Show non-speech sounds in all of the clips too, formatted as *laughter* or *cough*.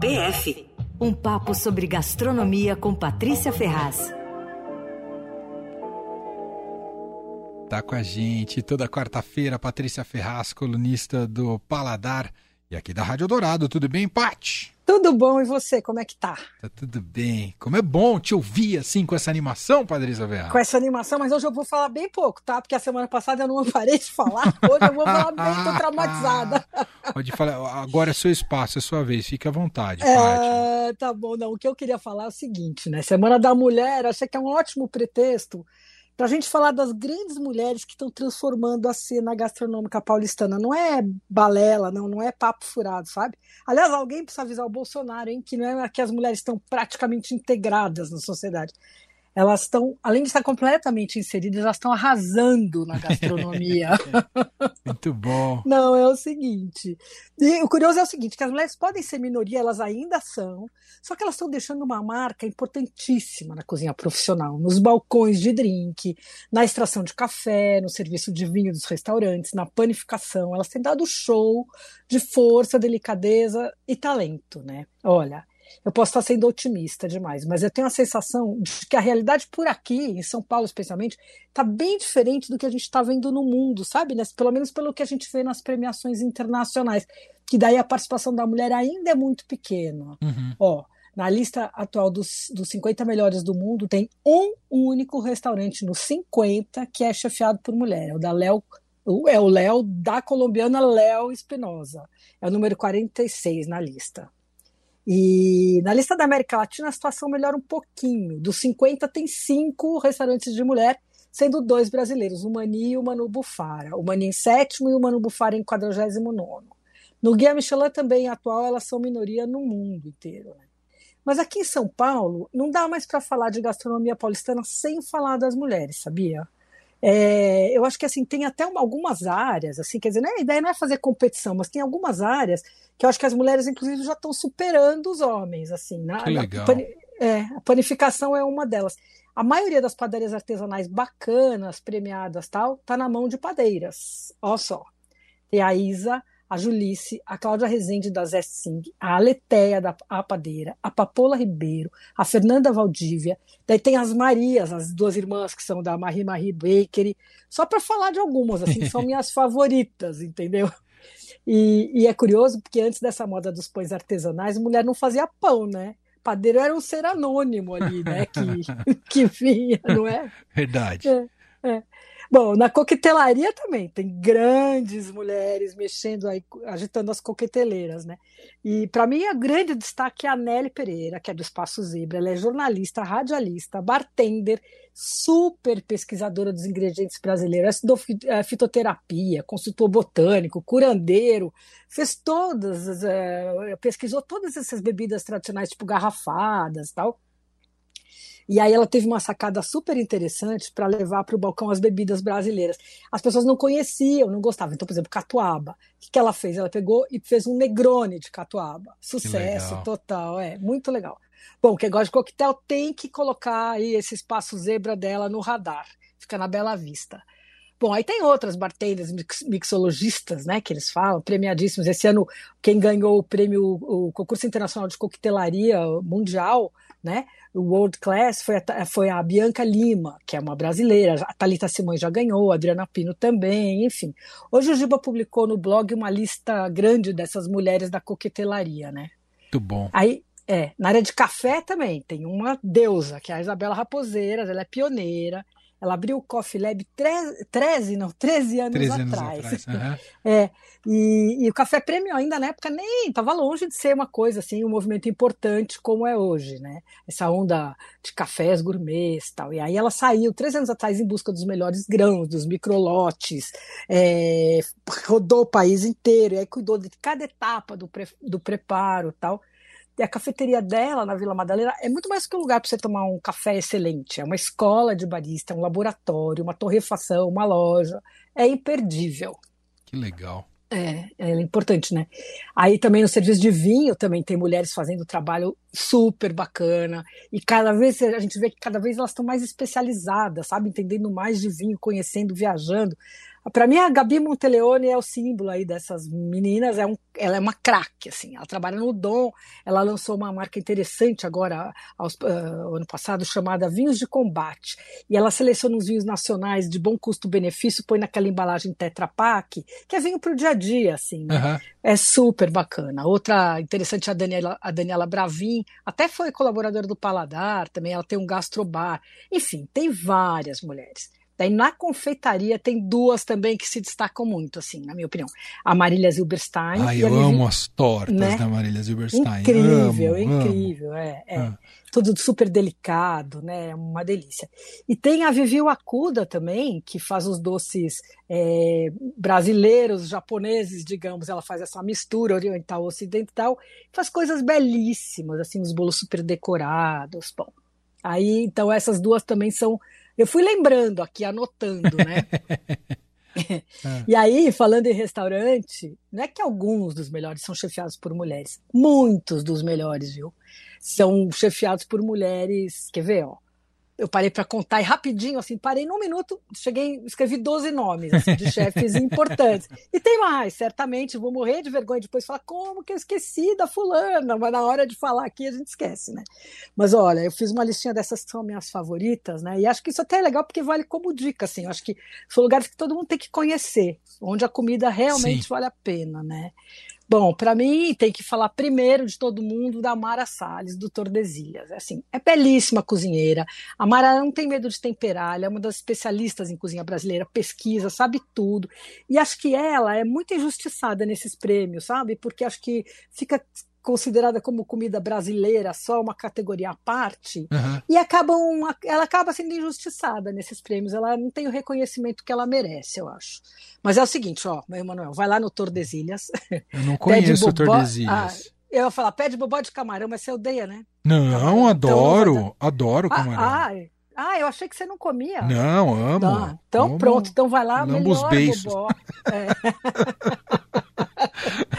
PF um papo sobre gastronomia com Patrícia Ferraz. Tá com a gente toda quarta-feira, Patrícia Ferraz, colunista do Paladar e aqui da Rádio Dourado. Tudo bem, Paty? Tudo bom, e você, como é que tá? Tá tudo bem. Como é bom te ouvir assim com essa animação, Patrícia Ferraz. Com essa animação, mas hoje eu vou falar bem pouco, tá? Porque a semana passada eu não *laughs* parei de falar, hoje eu vou falar bem, tô *laughs* traumatizada. Pode falar, agora é seu espaço, é sua vez, fique à vontade, é. Tá bom, não, o que eu queria falar é o seguinte, né? Semana da Mulher, achei que é um ótimo pretexto para a gente falar das grandes mulheres que estão transformando a cena gastronômica paulistana. Não é balela, não, não é papo furado, sabe? Aliás, alguém precisa avisar o Bolsonaro, hein, que não é que as mulheres estão praticamente integradas na sociedade elas estão, além de estar completamente inseridas, elas estão arrasando na gastronomia. *laughs* Muito bom. Não, é o seguinte. E o curioso é o seguinte: que as mulheres podem ser minoria, elas ainda são, só que elas estão deixando uma marca importantíssima na cozinha profissional, nos balcões de drink, na extração de café, no serviço de vinho dos restaurantes, na panificação. Elas têm dado show de força, delicadeza e talento, né? Olha, eu posso estar sendo otimista demais, mas eu tenho a sensação de que a realidade por aqui, em São Paulo especialmente, está bem diferente do que a gente está vendo no mundo, sabe? Pelo menos pelo que a gente vê nas premiações internacionais, que daí a participação da mulher ainda é muito pequena. Uhum. Ó, na lista atual dos, dos 50 melhores do mundo, tem um único restaurante nos 50 que é chefiado por mulher, é o da Léo é o Léo da colombiana Léo Espinosa. É o número 46 na lista. E na lista da América Latina a situação melhora um pouquinho. Dos 50 tem cinco restaurantes de mulher, sendo dois brasileiros, o Mani e o Manu Bufara. O Mani em sétimo e o Manu Bufara em quadragésimo nono. No Guia Michelin também atual elas são minoria no mundo inteiro. Né? Mas aqui em São Paulo não dá mais para falar de gastronomia paulistana sem falar das mulheres, sabia? É, eu acho que assim tem até algumas áreas, assim, quer dizer, né, a ideia não é fazer competição, mas tem algumas áreas que eu acho que as mulheres, inclusive, já estão superando os homens, assim. Na, que legal. é, a panificação é uma delas. A maioria das padarias artesanais bacanas, premiadas tal, tá na mão de padeiras. Olha só. Tem a Isa, a Julice, a Cláudia Rezende da Zé Sing, a Aleteia da Padeira, a Papola Ribeiro, a Fernanda Valdívia, daí tem as Marias, as duas irmãs que são da Marie Marie Bakery, só para falar de algumas, assim, são *laughs* minhas favoritas, entendeu? E, e, é curioso porque antes dessa moda dos pães artesanais, mulher não fazia pão, né? Padeiro era um ser anônimo ali, né? Que, *laughs* que vinha, não é? Verdade. É, é. Bom, na coquetelaria também tem grandes mulheres mexendo aí, agitando as coqueteleiras, né? E para mim o grande destaque é a Nelly Pereira, que é do Espaço Zebra. Ela é jornalista, radialista, bartender, super pesquisadora dos ingredientes brasileiros, estudou é, fitoterapia, consultor botânico, curandeiro, fez todas, é, pesquisou todas essas bebidas tradicionais, tipo garrafadas tal e aí ela teve uma sacada super interessante para levar para o balcão as bebidas brasileiras. As pessoas não conheciam, não gostavam. Então, por exemplo, catuaba. O que, que ela fez? Ela pegou e fez um negrone de catuaba. Sucesso total, é muito legal. Bom, quem gosta de coquetel tem que colocar aí esse espaço zebra dela no radar. Fica na Bela Vista. Bom, aí tem outras bartenders, mixologistas, né, que eles falam, premiadíssimos. Esse ano, quem ganhou o prêmio, o concurso internacional de coquetelaria mundial, né, o World Class, foi a, foi a Bianca Lima, que é uma brasileira. A Thalita Simões já ganhou, a Adriana Pino também, enfim. Hoje o Giba publicou no blog uma lista grande dessas mulheres da coquetelaria, né. Muito bom. Aí, é, na área de café também tem uma deusa, que é a Isabela Raposeiras, ela é pioneira, ela abriu o Coffee Lab 13, não, 13 anos 13 atrás. Anos atrás uhum. *laughs* é, e, e, o Café Prêmio ainda na época nem estava longe de ser uma coisa assim, um movimento importante como é hoje, né? Essa onda de cafés gourmets e tal. E aí ela saiu três anos atrás em busca dos melhores grãos, dos microlotes, é, rodou o país inteiro, e aí cuidou de cada etapa do, pre, do preparo tal. E a cafeteria dela, na Vila Madalena, é muito mais que um lugar para você tomar um café excelente. É uma escola de barista, um laboratório, uma torrefação, uma loja. É imperdível. Que legal. É, é importante, né? Aí também no serviço de vinho também tem mulheres fazendo trabalho super bacana. E cada vez a gente vê que cada vez elas estão mais especializadas, sabe? Entendendo mais de vinho, conhecendo, viajando. Para mim, a Gabi Monteleone é o símbolo aí dessas meninas. É um, ela é uma craque, assim. Ela trabalha no Dom. Ela lançou uma marca interessante agora, aos, uh, ano passado, chamada Vinhos de Combate. E ela seleciona os vinhos nacionais de bom custo-benefício, põe naquela embalagem Tetra Pak, que é vinho para o dia a dia, assim. Né? Uhum. É super bacana. Outra interessante é a Daniela, a Daniela Bravin, até foi colaboradora do Paladar, também ela tem um gastrobar. Enfim, tem várias mulheres. Daí na confeitaria tem duas também que se destacam muito, assim, na minha opinião. A Marília Zilberstein. Ai, eu amo as tortas né? da Marília Zilberstein. Incrível, amo, incrível, amo. é. é. Ah. Tudo super delicado, né? É uma delícia. E tem a Vivi Wakuda também, que faz os doces é, brasileiros, japoneses, digamos. Ela faz essa mistura oriental-ocidental, faz coisas belíssimas, assim, os bolos super decorados. Bom, aí, então, essas duas também são eu fui lembrando aqui, anotando, né? É. *laughs* *laughs* E aí, falando em restaurante, não é que alguns dos melhores são chefiados por mulheres. Muitos dos melhores, viu? São chefiados por mulheres. Quer ver, ó? Eu parei para contar e rapidinho, assim, parei num minuto, cheguei, escrevi 12 nomes assim, de chefes *laughs* importantes. E tem mais, certamente, vou morrer de vergonha depois falar como que eu esqueci da fulana, mas na hora de falar aqui a gente esquece, né? Mas olha, eu fiz uma listinha dessas que são minhas favoritas, né? E acho que isso até é legal porque vale como dica, assim, eu acho que são lugares que todo mundo tem que conhecer, onde a comida realmente Sim. vale a pena, né? Bom, para mim tem que falar primeiro de todo mundo da Mara Salles, do Tordesilhas. Assim, é belíssima cozinheira. A Mara não tem medo de temperar, ela é uma das especialistas em cozinha brasileira, pesquisa, sabe tudo. E acho que ela é muito injustiçada nesses prêmios, sabe? Porque acho que fica considerada como comida brasileira, só uma categoria à parte, uhum. e acabam, ela acaba sendo injustiçada nesses prêmios. Ela não tem o reconhecimento que ela merece, eu acho. Mas é o seguinte, ó, meu Emanuel, vai lá no Tordesilhas. Eu *laughs* não conheço o Tordesilhas. Ah, eu ia falar, pede bobó de camarão, mas você odeia, né? Não, camarão. adoro, então, adoro ah, camarão. Ah, ah, eu achei que você não comia. Não, amo. Tá, então amo, pronto, então vai lá, melhor beiços. bobó. É. *laughs*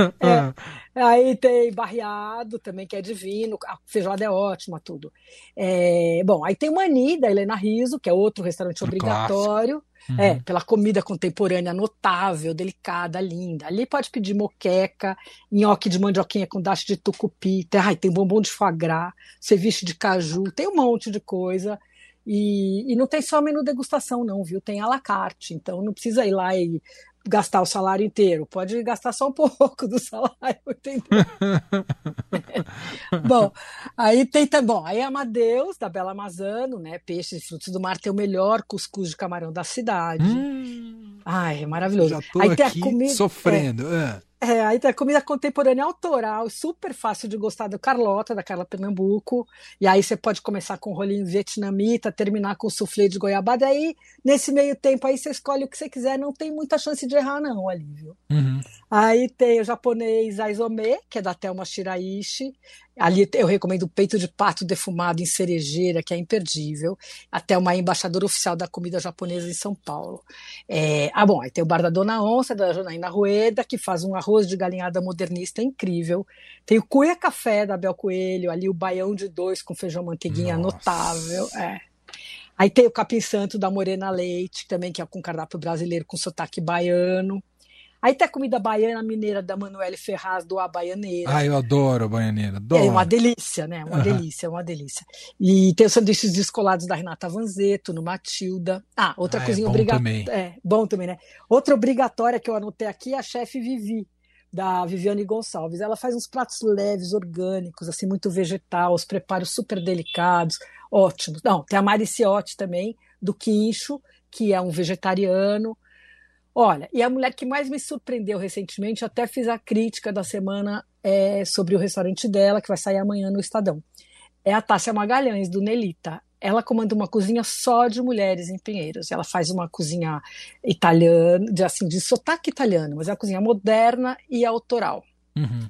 *laughs* é. Aí tem barreado também, que é divino, a feijoada é ótima, tudo. É, bom, aí tem o Mani, da Helena Riso, que é outro restaurante obrigatório. Uhum. É, pela comida contemporânea notável, delicada, linda. Ali pode pedir moqueca, nhoque de mandioquinha com dash de tucupi, tem, ai, tem bombom de foie gras, ceviche de caju, tem um monte de coisa. E, e não tem só menu degustação, não, viu? Tem à la carte, então não precisa ir lá e gastar o salário inteiro, pode gastar só um *laughs* pouco do salário, entendeu? *laughs* bom, aí tem bom, aí Amadeus, da Bela Amazano, né? Peixes e frutos do mar tem o melhor cuscuz de camarão da cidade. Hum, Ai, é maravilhoso. Aí tem a comida, sofrendo. É, é. Aí tem a comida contemporânea autoral, super fácil de gostar do Carlota, da Carla Pernambuco. E aí você pode começar com rolinho vietnamita, terminar com soufflé de goiabada. E aí, nesse meio tempo, aí você escolhe o que você quiser, não tem muita chance de errar, não, ali, viu? Uhum. Aí tem o japonês Aizome, que é da Thelma Shiraishi. Ali eu recomendo o peito de pato defumado em cerejeira, que é imperdível. Até uma embaixadora oficial da comida japonesa em São Paulo. É, ah, bom, aí tem o bar da Dona Onça, da Janaína Rueda, que faz um arroz de galinhada modernista incrível. Tem o Cuia Café da Bel Coelho, ali o baião de dois com feijão manteiguinha Nossa. notável. É. Aí tem o Capim Santo da Morena Leite, também que é com cardápio brasileiro com sotaque baiano. Aí tem a comida baiana mineira da Manuele Ferraz, do A Baianeira. Ah, eu adoro a Baianeira, adoro. É uma delícia, né? Uma uhum. delícia, uma delícia. E tem os sanduíches descolados da Renata Vanzeto, no Matilda. Ah, outra ah, é cozinha é obrigatória. É, bom também, né? Outra obrigatória que eu anotei aqui é a chefe Vivi, da Viviane Gonçalves. Ela faz uns pratos leves, orgânicos, assim, muito vegetal, os preparos super delicados, ótimos. Não, tem a Mariciotti também, do Quincho, que é um vegetariano. Olha, e a mulher que mais me surpreendeu recentemente, até fiz a crítica da semana é, sobre o restaurante dela, que vai sair amanhã no Estadão. É a Tássia Magalhães, do Nelita. Ela comanda uma cozinha só de mulheres em Pinheiros. Ela faz uma cozinha italiana, de, assim, de sotaque italiano, mas é uma cozinha moderna e autoral. Uhum.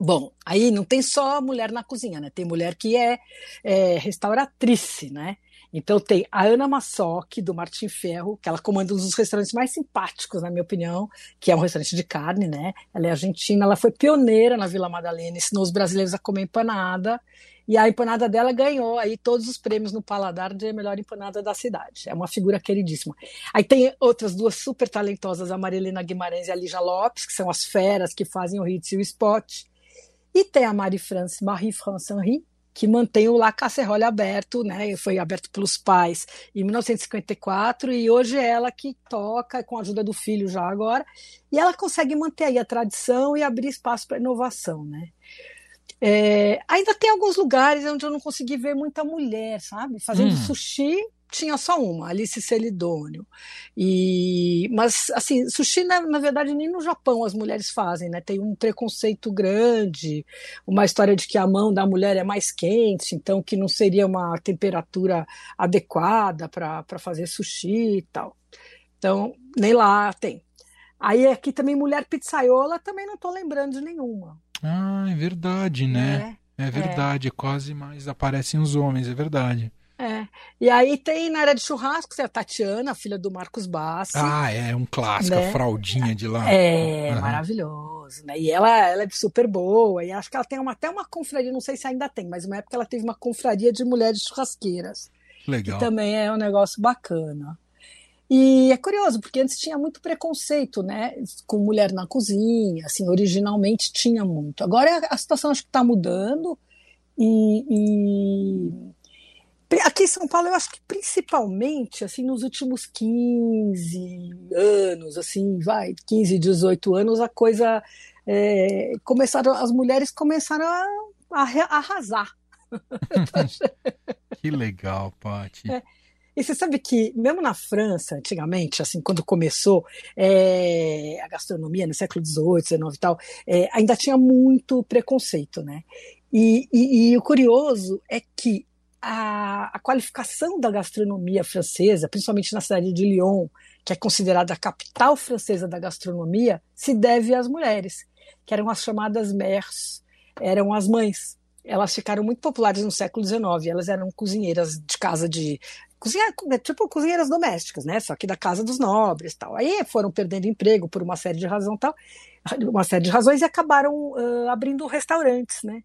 Bom, aí não tem só mulher na cozinha, né? Tem mulher que é, é restauratrice, né? Então tem a Ana Massoc, do Martim Ferro, que ela comanda um dos restaurantes mais simpáticos, na minha opinião, que é um restaurante de carne, né? Ela é argentina, ela foi pioneira na Vila Madalena, ensinou os brasileiros a comer empanada, e a empanada dela ganhou aí todos os prêmios no paladar de melhor empanada da cidade. É uma figura queridíssima. Aí tem outras duas super talentosas, a Marilena Guimarães e a Lígia Lopes, que são as feras que fazem o hits e o spot. E tem a Marie-France Marie-France Henry, que mantém o La Casserole aberto, né? Foi aberto pelos pais em 1954 e hoje é ela que toca com a ajuda do filho já agora, e ela consegue manter aí a tradição e abrir espaço para inovação, né? É, ainda tem alguns lugares onde eu não consegui ver muita mulher, sabe? Fazendo hum. sushi tinha só uma, Alice Celidônio. E, mas, assim, sushi, na, na, verdade, nem no Japão as mulheres fazem, né? Tem um preconceito grande, uma história de que a mão da mulher é mais quente, então que não seria uma temperatura adequada para fazer sushi e tal. Então, nem lá tem. Aí aqui também mulher pizzaiola, também não estou lembrando de nenhuma. Ah, é verdade, né? É, é verdade, é. quase mais aparecem os homens, é verdade. É. E aí tem na área de churrascos, é a Tatiana, filha do Marcos Bassi. Ah, é um clássico, né? a fraldinha de lá. É, uhum. maravilhoso, né? E ela, ela é super boa, e acho que ela tem uma, até uma confraria, não sei se ainda tem, mas uma época ela teve uma confraria de mulheres churrasqueiras. Legal. Que também é um negócio bacana. E é curioso, porque antes tinha muito preconceito, né, com mulher na cozinha, assim, originalmente tinha muito. Agora a situação acho que está mudando e, e, aqui em São Paulo eu acho que principalmente, assim, nos últimos 15 anos, assim, vai, 15, 18 anos, a coisa, é, começaram, as mulheres começaram a, a arrasar. *laughs* que legal, Paty. É. E você sabe que, mesmo na França, antigamente, assim, quando começou é, a gastronomia, no século XVIII, XIX e tal, é, ainda tinha muito preconceito, né? E, e, e o curioso é que a, a, qualificação da gastronomia francesa, principalmente na cidade de Lyon, que é considerada a capital francesa da gastronomia, se deve às mulheres, que eram as chamadas mères, eram as mães. Elas ficaram muito populares no século XIX. Elas eram cozinheiras de casa de cozinha, né, tipo cozinheiras domésticas, né? Só que da casa dos nobres, tal. Aí foram perdendo emprego por uma série de razões, tal, uma série de razões e acabaram uh, abrindo restaurantes, né?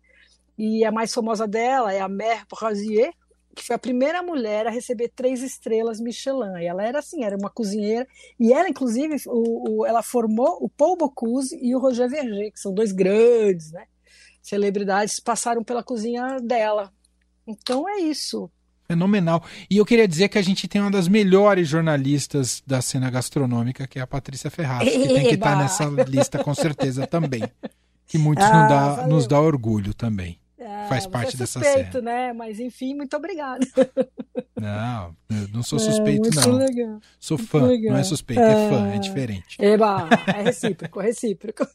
E a mais famosa dela é a Mère Brasier, que foi a primeira mulher a receber três estrelas Michelin. E ela era assim, era uma cozinheira. E ela, inclusive, o, o, ela formou o Paul Bocuse e o Roger Verger, que são dois grandes, né? Celebridades passaram pela cozinha dela. Então é isso. Fenomenal. E eu queria dizer que a gente tem uma das melhores jornalistas da cena gastronômica, que é a Patrícia Ferraz, que tem que estar nessa lista com certeza também. Que muitos *laughs* ah, dá, nos dá orgulho também. Ah, Faz parte é dessa suspeito, né? Mas enfim, muito obrigada. Não, não sou é, suspeito, é, não. Legal. Sou fã, não é suspeito, é, é fã, é diferente. Eba, é recíproco, é recíproco.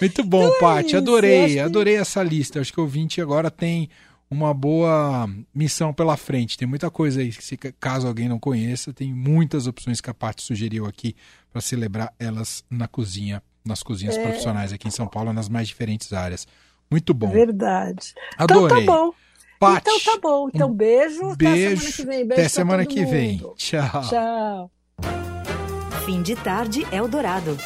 Muito bom, então Paty, adorei, adorei essa lista. Acho que o ouvinte agora tem uma boa missão pela frente. Tem muita coisa aí, se, caso alguém não conheça, tem muitas opções que a Paty sugeriu aqui para celebrar elas na cozinha, nas cozinhas é... profissionais aqui em São Paulo, nas mais diferentes áreas. Muito bom. Verdade. Adorei. Então tá bom. Paty, então tá bom. Então beijo. Beijo. Até semana que vem. Beijo até semana que mundo. vem. Tchau. Tchau. Fim de tarde Eldorado.